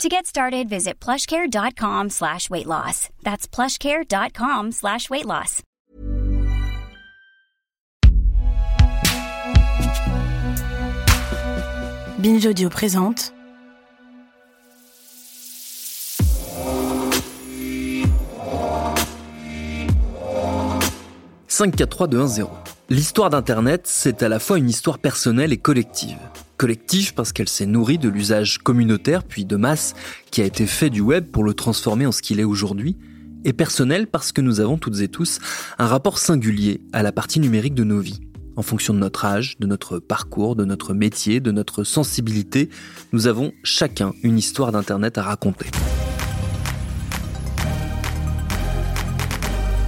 To get started, visit plushcare.com slash weight loss. That's plushcare.com slash weight loss. Binge Audio présente 5, 4, 3, 2, 1, 0. L'histoire d'Internet, c'est à la fois une histoire personnelle et collective. Collective parce qu'elle s'est nourrie de l'usage communautaire puis de masse qui a été fait du web pour le transformer en ce qu'il est aujourd'hui. Et personnelle parce que nous avons toutes et tous un rapport singulier à la partie numérique de nos vies. En fonction de notre âge, de notre parcours, de notre métier, de notre sensibilité, nous avons chacun une histoire d'Internet à raconter.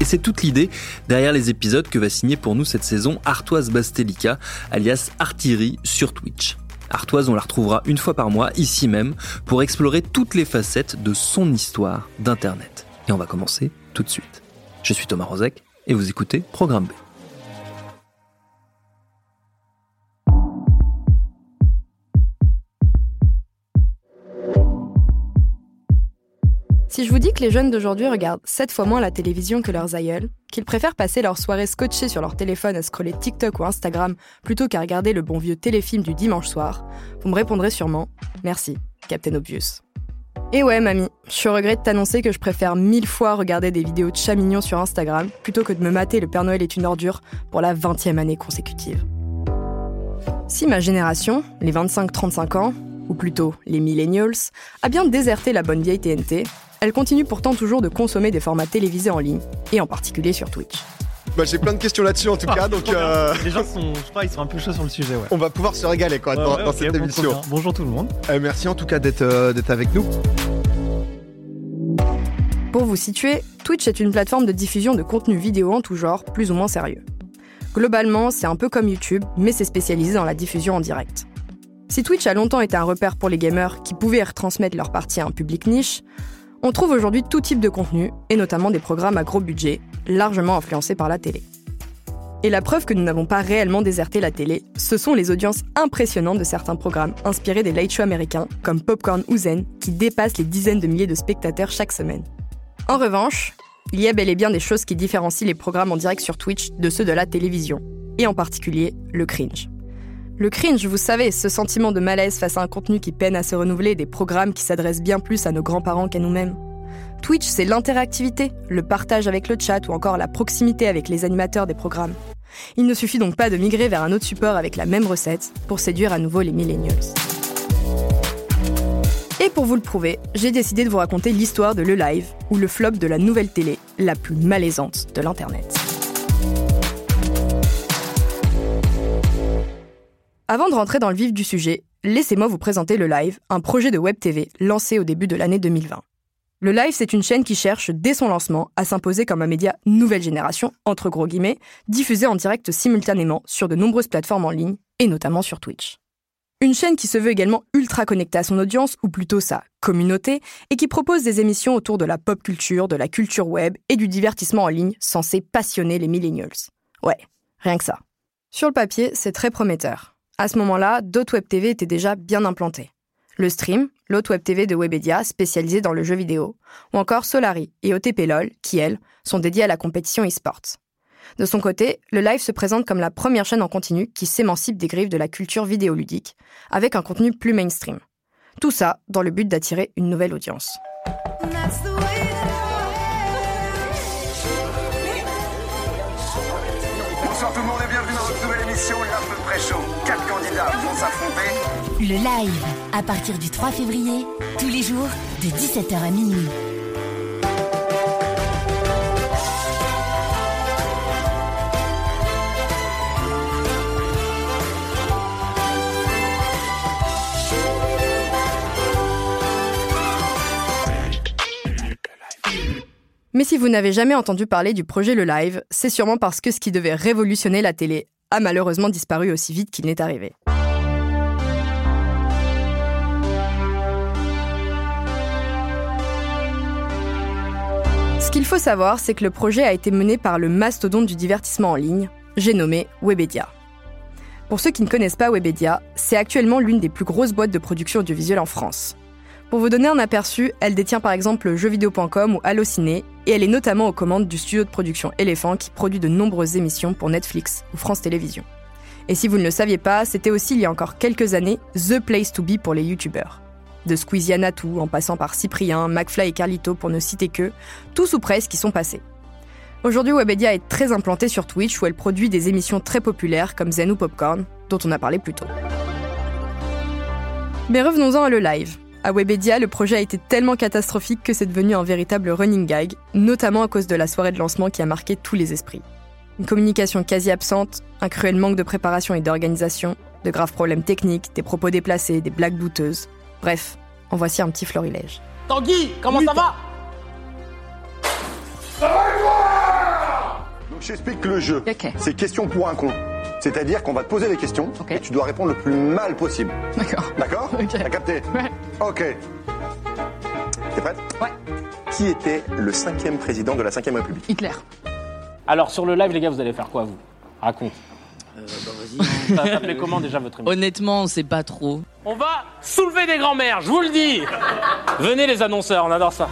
Et c'est toute l'idée derrière les épisodes que va signer pour nous cette saison Artoise Bastelica, alias Artillery sur Twitch. Artoise, on la retrouvera une fois par mois, ici même, pour explorer toutes les facettes de son histoire d'Internet. Et on va commencer tout de suite. Je suis Thomas Rozek et vous écoutez Programme B. Si je vous dis que les jeunes d'aujourd'hui regardent 7 fois moins la télévision que leurs aïeuls, qu'ils préfèrent passer leur soirée scotchée sur leur téléphone à scroller TikTok ou Instagram plutôt qu'à regarder le bon vieux téléfilm du dimanche soir, vous me répondrez sûrement Merci, Captain Obvious. Et ouais, mamie, je regrette de t'annoncer que je préfère mille fois regarder des vidéos de chats mignons sur Instagram plutôt que de me mater Le Père Noël est une ordure pour la 20e année consécutive. Si ma génération, les 25-35 ans, ou plutôt les millennials, a bien déserté la bonne vieille TNT, elle continue pourtant toujours de consommer des formats télévisés en ligne, et en particulier sur Twitch. Bah, j'ai plein de questions là-dessus en tout cas, donc euh, Les gens sont, je crois, ils sont un peu chauds sur le sujet, ouais. on va pouvoir se régaler quoi, Ouais, dans, ouais, dans ok, cette bon, émission. bien. Bonjour tout le monde. Euh, merci en tout cas d'être euh, d'être avec nous. Pour vous situer, Twitch est une plateforme de diffusion de contenu vidéo en tout genre, plus ou moins sérieux. Globalement, c'est un peu comme YouTube, mais c'est spécialisé dans la diffusion en direct. Si Twitch a longtemps été un repère pour les gamers qui pouvaient retransmettre leur partie à un public niche, on trouve aujourd'hui tout type de contenu, et notamment des programmes à gros budget, largement influencés par la télé. Et la preuve que nous n'avons pas réellement déserté la télé, ce sont les audiences impressionnantes de certains programmes inspirés des late shows américains, comme Popcorn ou Zen, qui dépassent les dizaines de milliers de spectateurs chaque semaine. En revanche, il y a bel et bien des choses qui différencient les programmes en direct sur Twitch de ceux de la télévision, et en particulier le cringe. Le cringe, vous savez, ce sentiment de malaise face à un contenu qui peine à se renouveler, des programmes qui s'adressent bien plus à nos grands-parents qu'à nous-mêmes. Twitch, c'est l'interactivité, le partage avec le chat ou encore la proximité avec les animateurs des programmes. Il ne suffit donc pas de migrer vers un autre support avec la même recette pour séduire à nouveau les millennials. Et pour vous le prouver, j'ai décidé de vous raconter l'histoire de Le Live, ou le flop de la nouvelle télé, la plus malaisante de l'Internet. Avant de rentrer dans le vif du sujet, laissez-moi vous présenter Le Live, un projet de web TV lancé au début de l'année 2020. Le Live, c'est une chaîne qui cherche, dès son lancement, à s'imposer comme un média nouvelle génération, entre gros guillemets, diffusé en direct simultanément sur de nombreuses plateformes en ligne, et notamment sur Twitch. Une chaîne qui se veut également ultra connectée à son audience, ou plutôt sa communauté, et qui propose des émissions autour de la pop culture, de la culture web et du divertissement en ligne censé passionner les millennials. Ouais, rien que ça. Sur le papier, c'est très prometteur. À ce moment-là, d'autres web TV étaient déjà bien implantés. Le Stream, l'autre web TV de Webedia spécialisée dans le jeu vidéo, ou encore Solari et OTP LOL, qui, elles, sont dédiées à la compétition e-sports. De son côté, le live se présente comme la première chaîne en continu qui s'émancipe des griffes de la culture vidéoludique, avec un contenu plus mainstream. Tout ça dans le but d'attirer une nouvelle audience. Bonsoir tout le monde et bienvenue dans votre nouvelle émission Il est peu près chaud. Quatre candidats vont s'affronter. Le live, à partir du 3 février, tous les jours, de 17h à minuit. Mais si vous n'avez jamais entendu parler du projet Le Live, c'est sûrement parce que ce qui devait révolutionner la télé a malheureusement disparu aussi vite qu'il n'est arrivé. Ce qu'il faut savoir, c'est que le projet a été mené par le mastodonte du divertissement en ligne, j'ai nommé Webedia. Pour ceux qui ne connaissent pas Webedia, c'est actuellement l'une des plus grosses boîtes de production audiovisuelle en France. Pour vous donner un aperçu, elle détient par exemple jeuxvideo.com ou Allociné, et elle est notamment aux commandes du studio de production Elephant qui produit de nombreuses émissions pour Netflix ou France Télévisions. Et si vous ne le saviez pas, c'était aussi il y a encore quelques années The Place to Be pour les youtubeurs. De Squeezie à Natou, en passant par Cyprien, McFly et Carlito pour ne citer que, tous ou presque qui sont passés. Aujourd'hui, Webedia est très implantée sur Twitch où elle produit des émissions très populaires comme Zen ou Popcorn, dont on a parlé plus tôt. Mais revenons-en à le live. À Webedia, le projet a été tellement catastrophique que c'est devenu un véritable running gag, notamment à cause de la soirée de lancement qui a marqué tous les esprits. Une communication quasi absente, un cruel manque de préparation et d'organisation, de graves problèmes techniques, des propos déplacés, des blagues douteuses. Bref, en voici un petit florilège. Tanguy, comment ça va? J'explique le jeu. C'est question pour un con. C'est-à-dire qu'on va te poser des questions et tu dois répondre le plus mal possible. D'accord. D'accord T'as capté Ouais. Ok. T'es prête Ouais. Qui était le cinquième président de la Ve République Hitler. Alors sur le live, les gars, vous allez faire quoi vous? Raconte. Ça s'appelait comment déjà votre émission Honnêtement, on sait pas trop. On va soulever des grands-mères, je vous le dis Venez les annonceurs, on adore ça.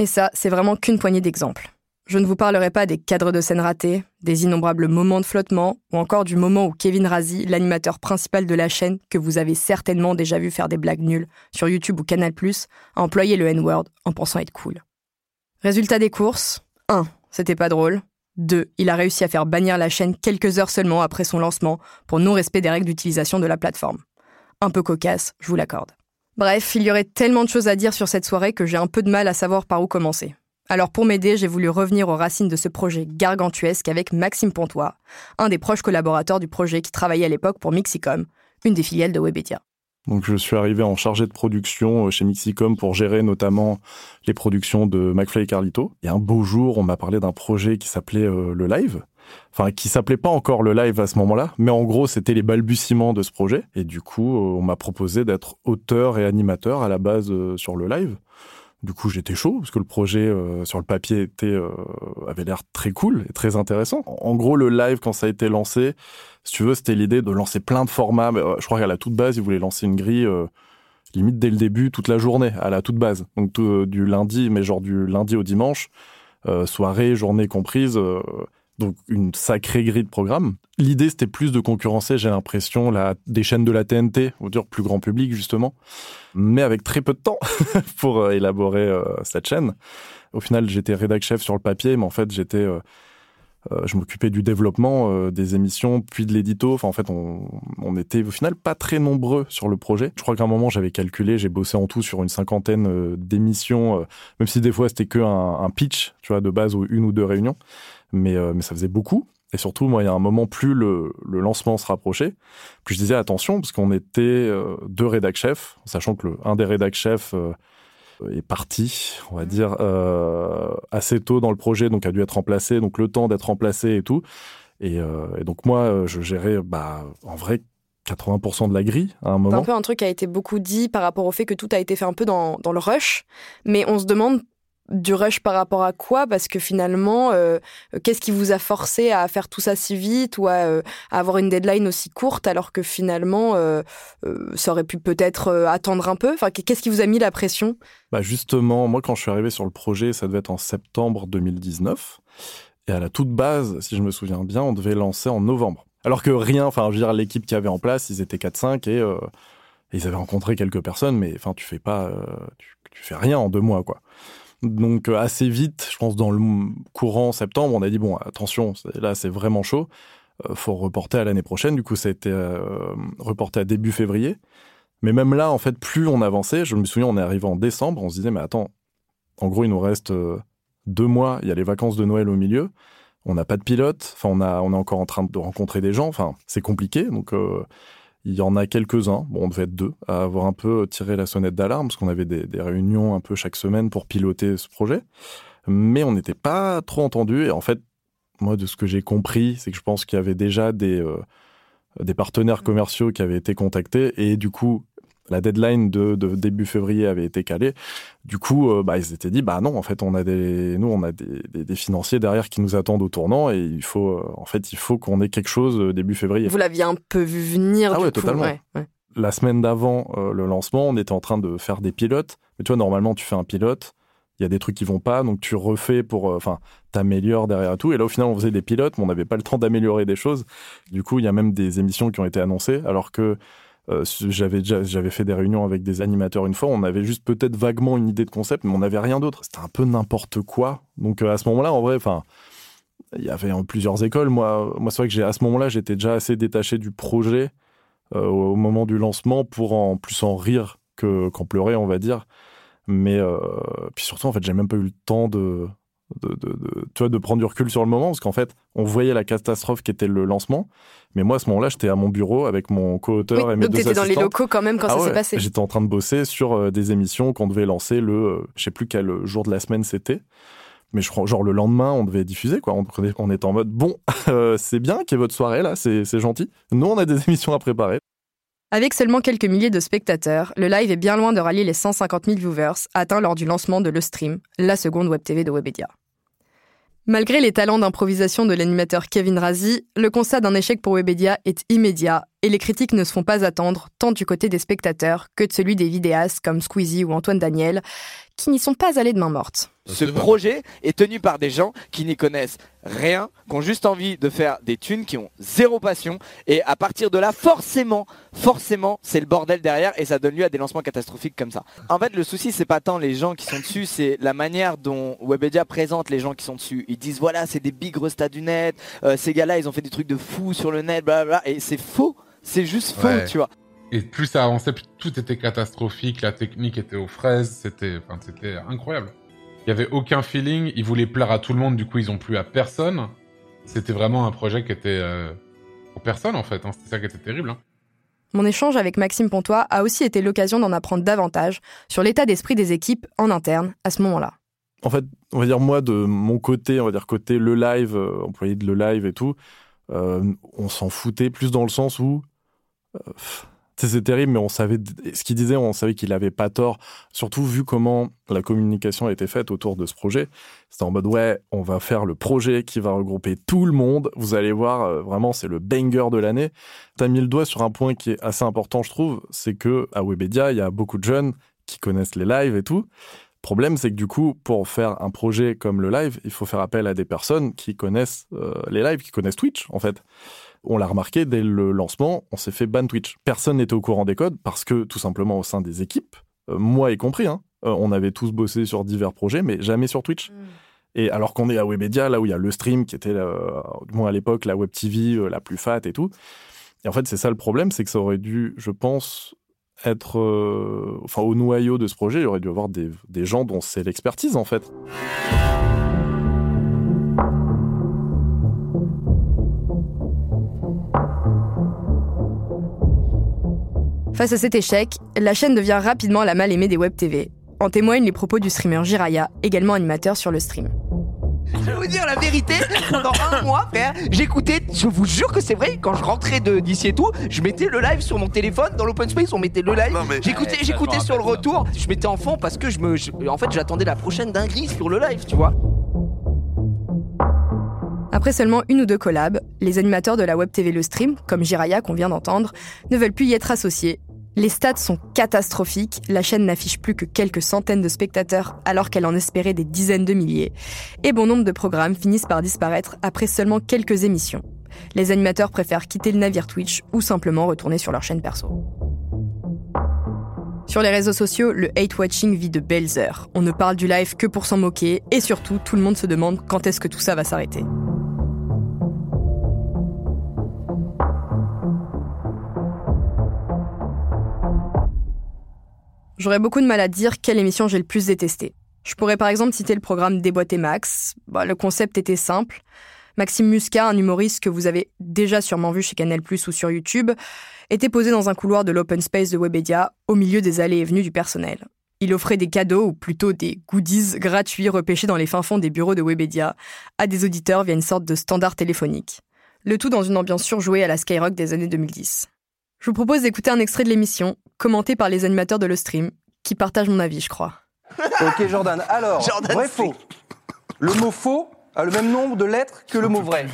Et ça, c'est vraiment qu'une poignée d'exemples. Je ne vous parlerai pas des cadres de scène ratés, des innombrables moments de flottement, ou encore du moment où Kevin Razi, l'animateur principal de la chaîne, que vous avez certainement déjà vu faire des blagues nulles sur YouTube ou Canal+, a employé le N-word en pensant être cool. Résultat des courses 1. C'était pas drôle. 2. Il a réussi à faire bannir la chaîne quelques heures seulement après son lancement pour non-respect des règles d'utilisation de la plateforme. Un peu cocasse, je vous l'accorde. Bref, il y aurait tellement de choses à dire sur cette soirée que j'ai un peu de mal à savoir par où commencer. Alors pour m'aider, j'ai voulu revenir aux racines de ce projet gargantuesque avec Maxime Pontois, un des proches collaborateurs du projet qui travaillait à l'époque pour Mixicom, une des filiales de Webedia. Donc je suis arrivé en chargé de production euh, chez Mixicom pour gérer notamment les productions de McFly et Carlito. Et un beau jour, on m'a parlé d'un projet qui s'appelait euh, le Live. Enfin, qui s'appelait pas encore le live à ce moment-là, mais en gros, c'était les balbutiements de ce projet. Et du coup, euh, on m'a proposé d'être auteur et animateur à la base sur le live. Du coup, j'étais chaud parce que le projet euh, sur le papier euh, avait l'air très cool et très intéressant. En gros, le live quand ça a été lancé, si tu veux, c'était l'idée de lancer plein de formats. Euh, je crois qu'à la toute base, ils voulaient lancer une grille limite dès le début, toute la journée, à la toute base. Donc du lundi, mais genre du lundi au dimanche, soirée, journée comprise. Donc une sacrée grille de programme. L'idée, c'était plus de concurrencer, j'ai l'impression, la, des chaînes de la TNT, va dire plus grand public justement, mais avec très peu de temps pour euh, élaborer euh, cette chaîne. Au final, j'étais rédac chef sur le papier, mais en fait, j'étais, euh, je m'occupais du développement des émissions, puis de l'édito. Enfin, en fait, on, on était au final pas très nombreux sur le projet. Je crois qu'à un moment, j'avais calculé, j'ai bossé en tout sur une cinquantaine d'émissions, même si des fois c'était que un, un pitch, tu vois, de base ou une ou deux réunions, mais euh, mais ça faisait beaucoup. Et surtout, moi, il y a un moment, plus le, le lancement se rapprochait, plus je disais attention, parce qu'on était euh, deux rédac chefs, sachant que le, un des rédac chefs euh, est parti, on va dire, euh, assez tôt dans le projet, donc a dû être remplacé, donc le temps d'être remplacé et tout. Et, et donc moi, je gérais, bah, en vrai, 80% de la grille à un C'est un moment. peu un truc qui a été beaucoup dit par rapport au fait que tout a été fait un peu dans, dans le rush, mais on se demande du rush par rapport à quoi? Parce que finalement, euh, qu'est-ce qui vous a forcé à faire tout ça si vite ou à, euh, avoir une deadline aussi courte alors que finalement, euh, ça aurait pu peut-être attendre un peu? Enfin, qu'est-ce qui vous a mis la pression? Bah justement, moi quand je suis arrivé sur le projet, ça devait être en septembre 2019. Et à la toute base, si je me souviens bien, on devait lancer en novembre. Alors que rien, enfin je veux dire, l'équipe qui avait en place, ils étaient 4-5 et, ils avaient rencontré quelques personnes, mais enfin tu fais pas, tu fais rien en deux mois quoi. Donc euh, assez vite, je pense dans le courant septembre, on a dit bon attention, là c'est vraiment chaud, euh, faut reporter à l'année prochaine. Du coup ça a été euh, reporté à début février. Mais même là, en fait, plus on avançait, je me souviens, on est arrivé en décembre, on se disait, mais attends, en gros, il nous reste euh, deux mois, il y a les vacances de Noël au milieu. On n'a pas de pilote. Enfin, on, a, on est encore en train de rencontrer des gens. Enfin, c'est compliqué. Donc, il y en a quelques-uns. Bon, on devait être deux à avoir un peu tiré la sonnette d'alarme parce qu'on avait des, réunions un peu chaque semaine pour piloter ce projet. Mais on n'était pas trop entendu. Et en fait, moi, de ce que j'ai compris, c'est que je pense qu'il y avait déjà des, euh, des partenaires commerciaux qui avaient été contactés. Et du coup, la deadline de, de, début février avait été calée. Du coup, euh, bah, ils s'étaient dit, bah non, en fait, on a des, nous, on a des, des, des, financiers derrière qui nous attendent au tournant et il faut, euh, en fait, il faut qu'on ait quelque chose euh, début février. Vous l'aviez un peu vu venir. Ah du ouais, coup, totalement. ouais, ouais. La semaine d'avant euh, le lancement, on était en train de faire des pilotes. Mais tu vois, normalement, tu fais un pilote, il y a des trucs qui vont pas, donc tu refais pour, enfin, t'améliores derrière tout. Et là, au final, on faisait des pilotes, mais on n'avait pas le temps d'améliorer des choses. Du coup, il y a même des émissions qui ont été annoncées, alors que euh, j'avais j'avais fait des réunions avec des animateurs une fois on avait juste peut-être vaguement une idée de concept mais on n'avait rien d'autre. C'était un peu n'importe quoi. Donc euh, à ce moment-là en vrai enfin il y avait plusieurs écoles. Moi moi c'est vrai que j'ai à ce moment-là j'étais déjà assez détaché du projet euh, au moment du lancement pour en plus en rire que qu'en pleurer on va dire. Mais puis surtout en fait j'ai même pas eu le temps de de, de, de, tu vois, de prendre du recul sur le moment, parce qu'en fait, on voyait la catastrophe qui était le lancement, mais moi, à ce moment-là, j'étais à mon bureau avec mon co-auteur Oui, et mes donc deux t'étais dans les locaux quand même quand Ah ça ouais, s'est passé. J'étais en train de bosser sur euh, des émissions qu'on devait lancer le, euh, je sais plus quel jour de la semaine c'était, mais je crois, genre le lendemain, on devait diffuser, quoi. On, on était en mode, bon, euh, c'est bien qu'il y ait votre soirée là, c'est c'est gentil. Nous, on a des émissions à préparer. Avec seulement quelques milliers de spectateurs, le live est bien loin de rallier les 150 000 viewers atteints lors du lancement de Le Stream, la seconde web TV de Webedia. Malgré les talents d'improvisation de l'animateur Kevin Razi, le constat d'un échec pour Webedia est immédiat et les critiques ne se font pas attendre tant du côté des spectateurs que de celui des vidéastes comme Squeezie ou Antoine Daniel, qui n'y sont pas allés de main morte. Ce projet est tenu par des gens qui n'y connaissent rien, qui ont juste envie de faire des thunes, qui ont zéro passion. Et à partir de là, forcément, forcément, c'est le bordel derrière et ça donne lieu à des lancements catastrophiques comme ça. En fait, le souci, c'est pas tant les gens qui sont dessus, c'est la manière dont Webedia présente les gens qui sont dessus. Ils disent voilà, c'est des big restats du net, euh, ces gars-là, ils ont fait des trucs de fous sur le net, blablabla. Et c'est faux, c'est juste faux, Ouais. tu vois. Et plus ça avançait, plus tout était catastrophique, la technique était aux fraises, c'était, enfin, c'était incroyable. Il y avait aucun feeling, ils voulaient plaire à tout le monde, du coup ils ont plu à personne. C'était vraiment un projet qui était euh, pour personne en fait, hein. c'était ça qui était terrible. hein. Mon échange avec Maxime Pontois a aussi été l'occasion d'en apprendre davantage sur l'état d'esprit des équipes en interne à ce moment-là. En fait, on va dire moi de mon côté, on va dire côté le live, euh, employé de le live et tout, euh, on s'en foutait plus dans le sens où euh, c'est terrible, mais on savait ce qu'il disait, on savait qu'il avait pas tort. Surtout vu comment la communication a été faite autour de ce projet, c'était en mode ouais, on va faire le projet qui va regrouper tout le monde. Vous allez voir, euh, vraiment, c'est le banger de l'année. T'as mis le doigt sur un point qui est assez important, je trouve, c'est que à Webedia, il y a beaucoup de jeunes qui connaissent les lives et tout. Problème, c'est que du coup, pour faire un projet comme le live, il faut faire appel à des personnes qui connaissent euh, les lives, qui connaissent Twitch, en fait. On l'a remarqué dès le lancement, on s'est fait ban Twitch. Personne n'était au courant des codes parce que, tout simplement, au sein des équipes, euh, moi y compris, hein, euh, on avait tous bossé sur divers projets, mais jamais sur Twitch. Et alors qu'on est à Webedia, là où il y a le stream, qui était, du moins à l'époque, la web TV la plus fat et tout. Et en fait, c'est ça le problème, c'est que ça aurait dû, je pense, être, euh, enfin, au noyau de ce projet, il aurait dû avoir des, des gens dont c'est l'expertise, en fait. Face à cet échec, la chaîne devient rapidement la mal aimée des web TV. En témoignent les propos du streamer Jiraya, également animateur sur le stream. Je vais vous dire la vérité, pendant un mois, frère, j'écoutais, je vous jure que c'est vrai, quand je rentrais de- d'ici et tout, je mettais le live sur mon téléphone, dans l'open space, on mettait le live, j'écoutais, Ouais, j'écoutais ça, je sur le retour, je mettais en fond parce que je me, je- en fait, j'attendais la prochaine dinguerie sur le live, tu vois. Après seulement une ou deux collabs, les animateurs de la web TV Le Stream, comme Jiraya qu'on vient d'entendre, ne veulent plus y être associés. Les stats sont catastrophiques, la chaîne n'affiche plus que quelques centaines de spectateurs alors qu'elle en espérait des dizaines de milliers. Et bon nombre de programmes finissent par disparaître après seulement quelques émissions. Les animateurs préfèrent quitter le navire Twitch ou simplement retourner sur leur chaîne perso. Sur les réseaux sociaux, le hate-watching vit de belles heures. On ne parle du live que pour s'en moquer et surtout, tout le monde se demande quand est-ce que tout ça va s'arrêter. J'aurais beaucoup de mal à dire quelle émission j'ai le plus détesté. Je pourrais par exemple citer le programme Déboîté Max. Bah, le concept était simple, Maxime Muscat, un humoriste que vous avez déjà sûrement vu chez Canal+ ou sur YouTube, était posé dans un couloir de l'open space de Webedia, au milieu des allées et venues du personnel. Il offrait des cadeaux, ou plutôt des goodies gratuits repêchés dans les fins fonds des bureaux de Webedia, à des auditeurs via une sorte de standard téléphonique. Le tout dans une ambiance surjouée à la Skyrock des années 2010. Je vous propose d'écouter un extrait de l'émission, commenté par les animateurs de le stream, qui partagent mon avis, je crois. Ok Jordan, alors, Jordan, vrai faux. Le mot faux a le même nombre de lettres que le mot vrai.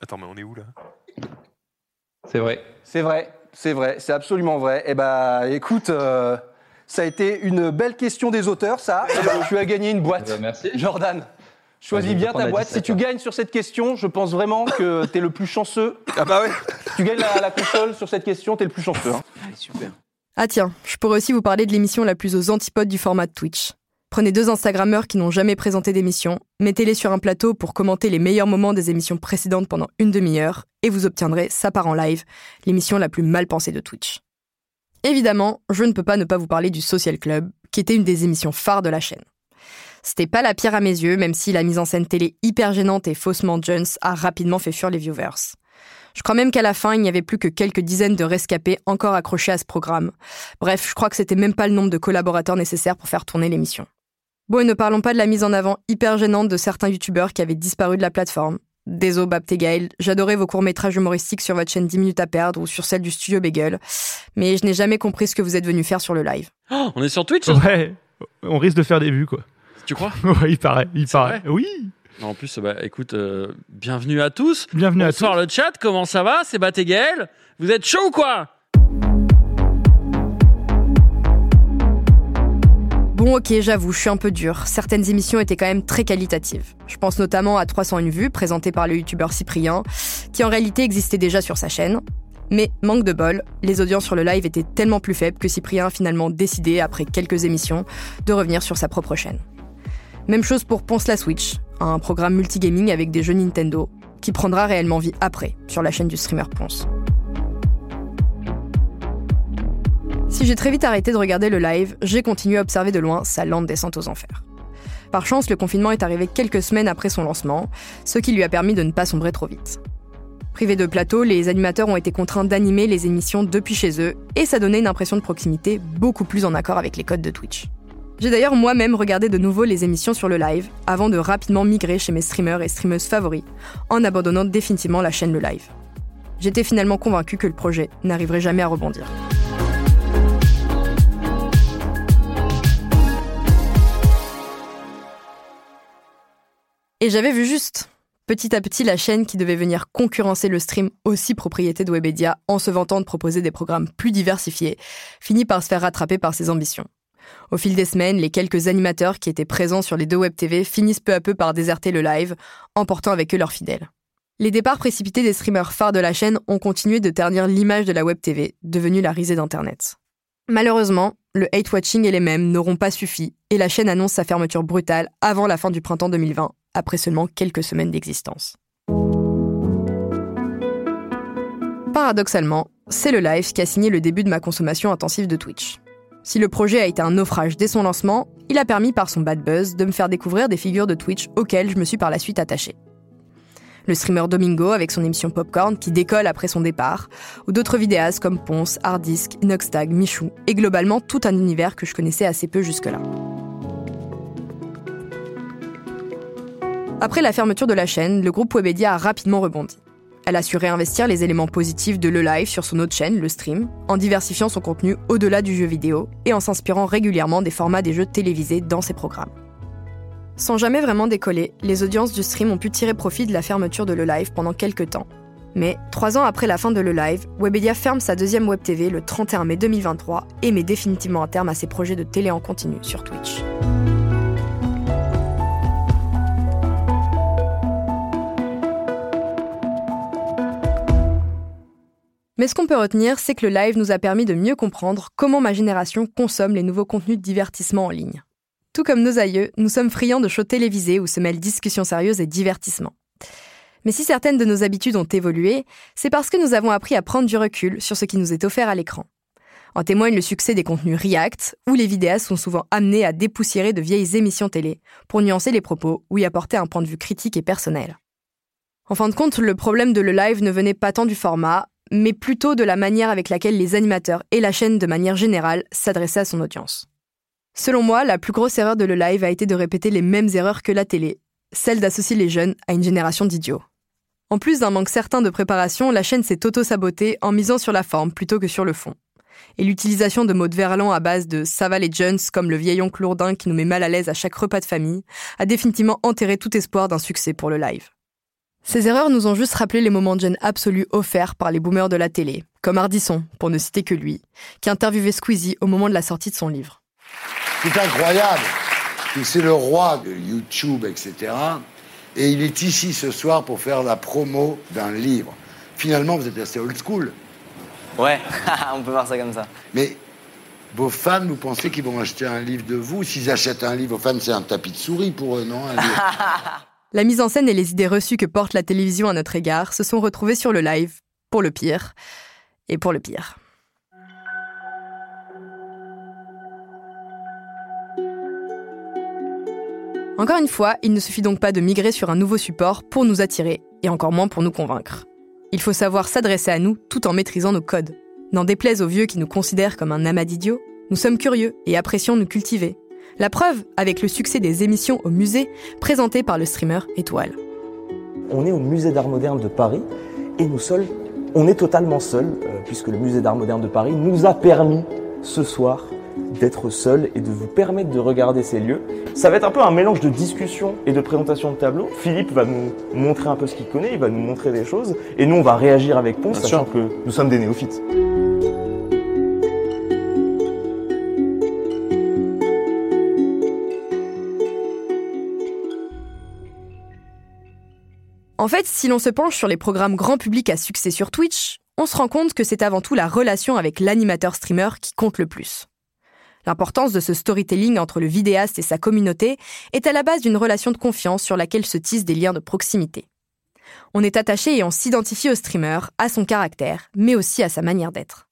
Attends, mais on est où là? C'est vrai. C'est vrai, c'est vrai, c'est absolument vrai. Eh bah écoute, euh, ça a été une belle question des auteurs, ça. tu as gagné une boîte. merci. Jordan, choisis bien ta boîte. 17, Si tu gagnes sur cette question, je pense vraiment que t'es le plus chanceux. Ah bah ouais. Tu gagnes la, la console sur cette question, t'es le plus chanceux. hein. super. Ah tiens, je pourrais aussi vous parler de l'émission la plus aux antipodes du format de Twitch. Prenez deux Instagrammeurs qui n'ont jamais présenté d'émission, mettez-les sur un plateau pour commenter les meilleurs moments des émissions précédentes pendant une demi-heure, et vous obtiendrez Ça part en live, l'émission la plus mal pensée de Twitch. Évidemment, je ne peux pas ne pas vous parler du Social Club, qui était une des émissions phares de la chaîne. C'était pas la pire à mes yeux, même si la mise en scène télé hyper gênante et faussement Jones a rapidement fait fuir les viewers. Je crois même qu'à la fin, il n'y avait plus que quelques dizaines de rescapés encore accrochés à ce programme. Bref, je crois que c'était même pas le nombre de collaborateurs nécessaires pour faire tourner l'émission. Bon, et ne parlons pas de la mise en avant hyper gênante de certains youtubeurs qui avaient disparu de la plateforme. Désolé, Gaël, j'adorais vos courts-métrages humoristiques sur votre chaîne 10 minutes à perdre ou sur celle du studio Bagel, mais je n'ai jamais compris ce que vous êtes venu faire sur le live. Oh, on est sur Twitch Ouais, on risque de faire des vues, quoi. Tu crois? Ouais, il paraît, il paraît. vrai? Oui. Non, En plus, bah, écoute, euh, bienvenue à tous. Bienvenue à Bonsoir le chat, comment ça va? C'est Bat et Gaël Vous êtes chaud ou quoi? Bon, ok, j'avoue, je suis un peu dur. Certaines émissions étaient quand même très qualitatives. Je pense notamment à 301 vues, présentée par le youtubeur Cyprien, qui en réalité existait déjà sur sa chaîne. Mais manque de bol, les audiences sur le live étaient tellement plus faibles que Cyprien a finalement décidé, après quelques émissions, de revenir sur sa propre chaîne. Même chose pour Ponce la Switch, un programme multigaming avec des jeux Nintendo, qui prendra réellement vie après, sur la chaîne du streamer Ponce. Si j'ai très vite arrêté de regarder le live, j'ai continué à observer de loin sa lente descente aux enfers. Par chance, le confinement est arrivé quelques semaines après son lancement, ce qui lui a permis de ne pas sombrer trop vite. Privés de plateau, les animateurs ont été contraints d'animer les émissions depuis chez eux, et ça donnait une impression de proximité beaucoup plus en accord avec les codes de Twitch. J'ai d'ailleurs moi-même regardé de nouveau les émissions sur le live, avant de rapidement migrer chez mes streamers et streameuses favoris, en abandonnant définitivement la chaîne Le Live. J'étais finalement convaincu que le projet n'arriverait jamais à rebondir. Et j'avais vu juste. Petit à petit, la chaîne qui devait venir concurrencer le stream, aussi propriété de Webedia, en se vantant de proposer des programmes plus diversifiés, finit par se faire rattraper par ses ambitions. Au fil des semaines, les quelques animateurs qui étaient présents sur les deux web TV finissent peu à peu par déserter le live, emportant avec eux leurs fidèles. Les départs précipités des streamers phares de la chaîne ont continué de ternir l'image de la web TV, devenue la risée d'Internet. Malheureusement, le hate-watching et les mêmes n'auront pas suffi, et la chaîne annonce sa fermeture brutale avant la fin du printemps 2020, après seulement quelques semaines d'existence. Paradoxalement, c'est le live qui a signé le début de ma consommation intensive de Twitch. Si le projet a été un naufrage dès son lancement, il a permis par son bad buzz de me faire découvrir des figures de Twitch auxquelles je me suis par la suite attaché. Le streamer Domingo avec son émission Popcorn qui décolle après son départ, ou d'autres vidéastes comme Ponce, Hardisk, Inoxtag, Michou, et globalement tout un univers que je connaissais assez peu jusque-là. Après la fermeture de la chaîne, le groupe Webedia a rapidement rebondi. Elle a su réinvestir les éléments positifs de Le Live sur son autre chaîne, le stream, en diversifiant son contenu au-delà du jeu vidéo et en s'inspirant régulièrement des formats des jeux télévisés dans ses programmes. Sans jamais vraiment décoller, les audiences du stream ont pu tirer profit de la fermeture de Le Live pendant quelques temps. Mais, trois ans après la fin de Le Live, Webedia ferme sa deuxième web TV le 31 mai 2023 et met définitivement un terme à ses projets de télé en continu sur Twitch. Mais ce qu'on peut retenir, c'est que le live nous a permis de mieux comprendre comment ma génération consomme les nouveaux contenus de divertissement en ligne. Tout comme nos aïeux, nous sommes friands de shows télévisés où se mêlent discussions sérieuses et divertissement. Mais si certaines de nos habitudes ont évolué, c'est parce que nous avons appris à prendre du recul sur ce qui nous est offert à l'écran. En témoigne le succès des contenus React, où les vidéastes sont souvent amenés à dépoussiérer de vieilles émissions télé pour nuancer les propos ou y apporter un point de vue critique et personnel. En fin de compte, le problème de le live ne venait pas tant du format, mais plutôt de la manière avec laquelle les animateurs et la chaîne de manière générale s'adressaient à son audience. Selon moi, la plus grosse erreur de le live a été de répéter les mêmes erreurs que la télé, celle d'associer les jeunes à une génération d'idiots. En plus d'un manque certain de préparation, la chaîne s'est auto-sabotée en misant sur la forme plutôt que sur le fond. Et l'utilisation de mots de verlan à base de ça va les jeunes, comme le vieil oncle lourdin qui nous met mal à l'aise à chaque repas de famille, a définitivement enterré tout espoir d'un succès pour le live. Ces erreurs nous ont juste rappelé les moments de gêne absolus offerts par les boomers de la télé, comme Ardisson, pour ne citer que lui, qui interviewait Squeezie au moment de la sortie de son livre. C'est incroyable. C'est le roi de YouTube, etc. Et il est ici ce soir pour faire la promo d'un livre. Finalement, vous êtes assez old school. Ouais, on peut voir ça comme ça. Mais vos fans, vous pensez qu'ils vont acheter un livre de vous? S'ils achètent un livre, vos fans, c'est un tapis de souris pour eux, non? Un livre La mise en scène et les idées reçues que porte la télévision à notre égard se sont retrouvées sur le live, pour le pire, et pour le pire. Encore une fois, il ne suffit donc pas de migrer sur un nouveau support pour nous attirer, et encore moins pour nous convaincre. Il faut savoir s'adresser à nous tout en maîtrisant nos codes. N'en déplaise aux vieux qui nous considèrent comme un amas d'idiots, nous sommes curieux et apprécions nous cultiver. La preuve avec le succès des émissions au musée présentées par le streamer Étoile. On est au musée d'art moderne de Paris et nous seuls, on est totalement seuls euh, puisque le musée d'art moderne de Paris nous a permis ce soir d'être seul et de vous permettre de regarder ces lieux. Ça va être un peu un mélange de discussion et de présentation de tableau. Philippe va nous montrer un peu ce qu'il connaît, il va nous montrer des choses, et nous on va réagir avec Ponce, sachant que nous sommes des néophytes. En fait, si l'on se penche sur les programmes grand public à succès sur Twitch, on se rend compte que c'est avant tout la relation avec l'animateur streamer qui compte le plus. L'importance de ce storytelling entre le vidéaste et sa communauté est à la base d'une relation de confiance sur laquelle se tissent des liens de proximité. On est attaché et on s'identifie au streamer, à son caractère, mais aussi à sa manière d'être.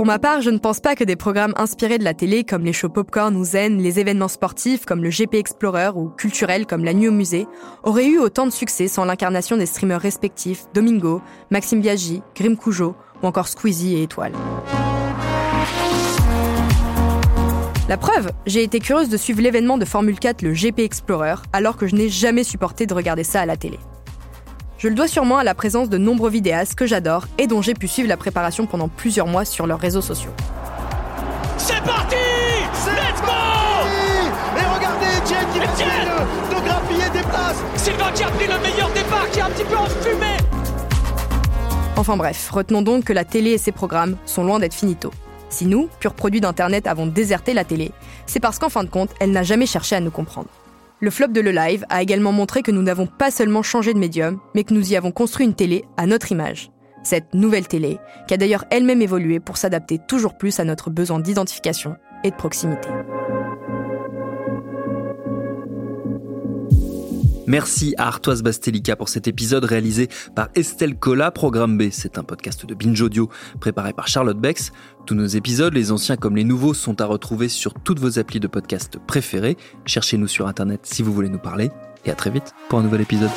Pour ma part, je ne pense pas que des programmes inspirés de la télé comme les shows Popcorn ou Zen, les événements sportifs comme le GP Explorer ou culturels comme la nuit au musée auraient eu autant de succès sans l'incarnation des streamers respectifs Domingo, Maxime Biaggi, Grim Cujo ou encore Squeezie et Étoile. La preuve, j'ai été curieuse de suivre l'événement de Formule 4, le GP Explorer, alors que je n'ai jamais supporté de regarder ça à la télé. Je le dois sûrement à la présence de nombreux vidéastes que j'adore et dont j'ai pu suivre la préparation pendant plusieurs mois sur leurs réseaux sociaux. C'est parti Let's go Et regardez Etienne qui vient de, de grappiller des places Sylvain qui a pris le meilleur départ, qui est un petit peu enfumé Enfin bref, retenons donc que la télé et ses programmes sont loin d'être finito. Si nous, purs produits d'Internet, avons déserté la télé, c'est parce qu'en fin de compte, elle n'a jamais cherché à nous comprendre. Le flop de Le Live a également montré que nous n'avons pas seulement changé de médium, mais que nous y avons construit une télé à notre image. Cette nouvelle télé, qui a d'ailleurs elle-même évolué pour s'adapter toujours plus à notre besoin d'identification et de proximité. Merci à Artoise Bastelica pour cet épisode réalisé par Estelle Cola. Programme B, c'est un podcast de Binge Audio préparé par Charlotte Bex. Tous nos épisodes, les anciens comme les nouveaux, sont à retrouver sur toutes vos applis de podcast préférés. Cherchez-nous sur Internet si vous voulez nous parler. Et à très vite pour un nouvel épisode.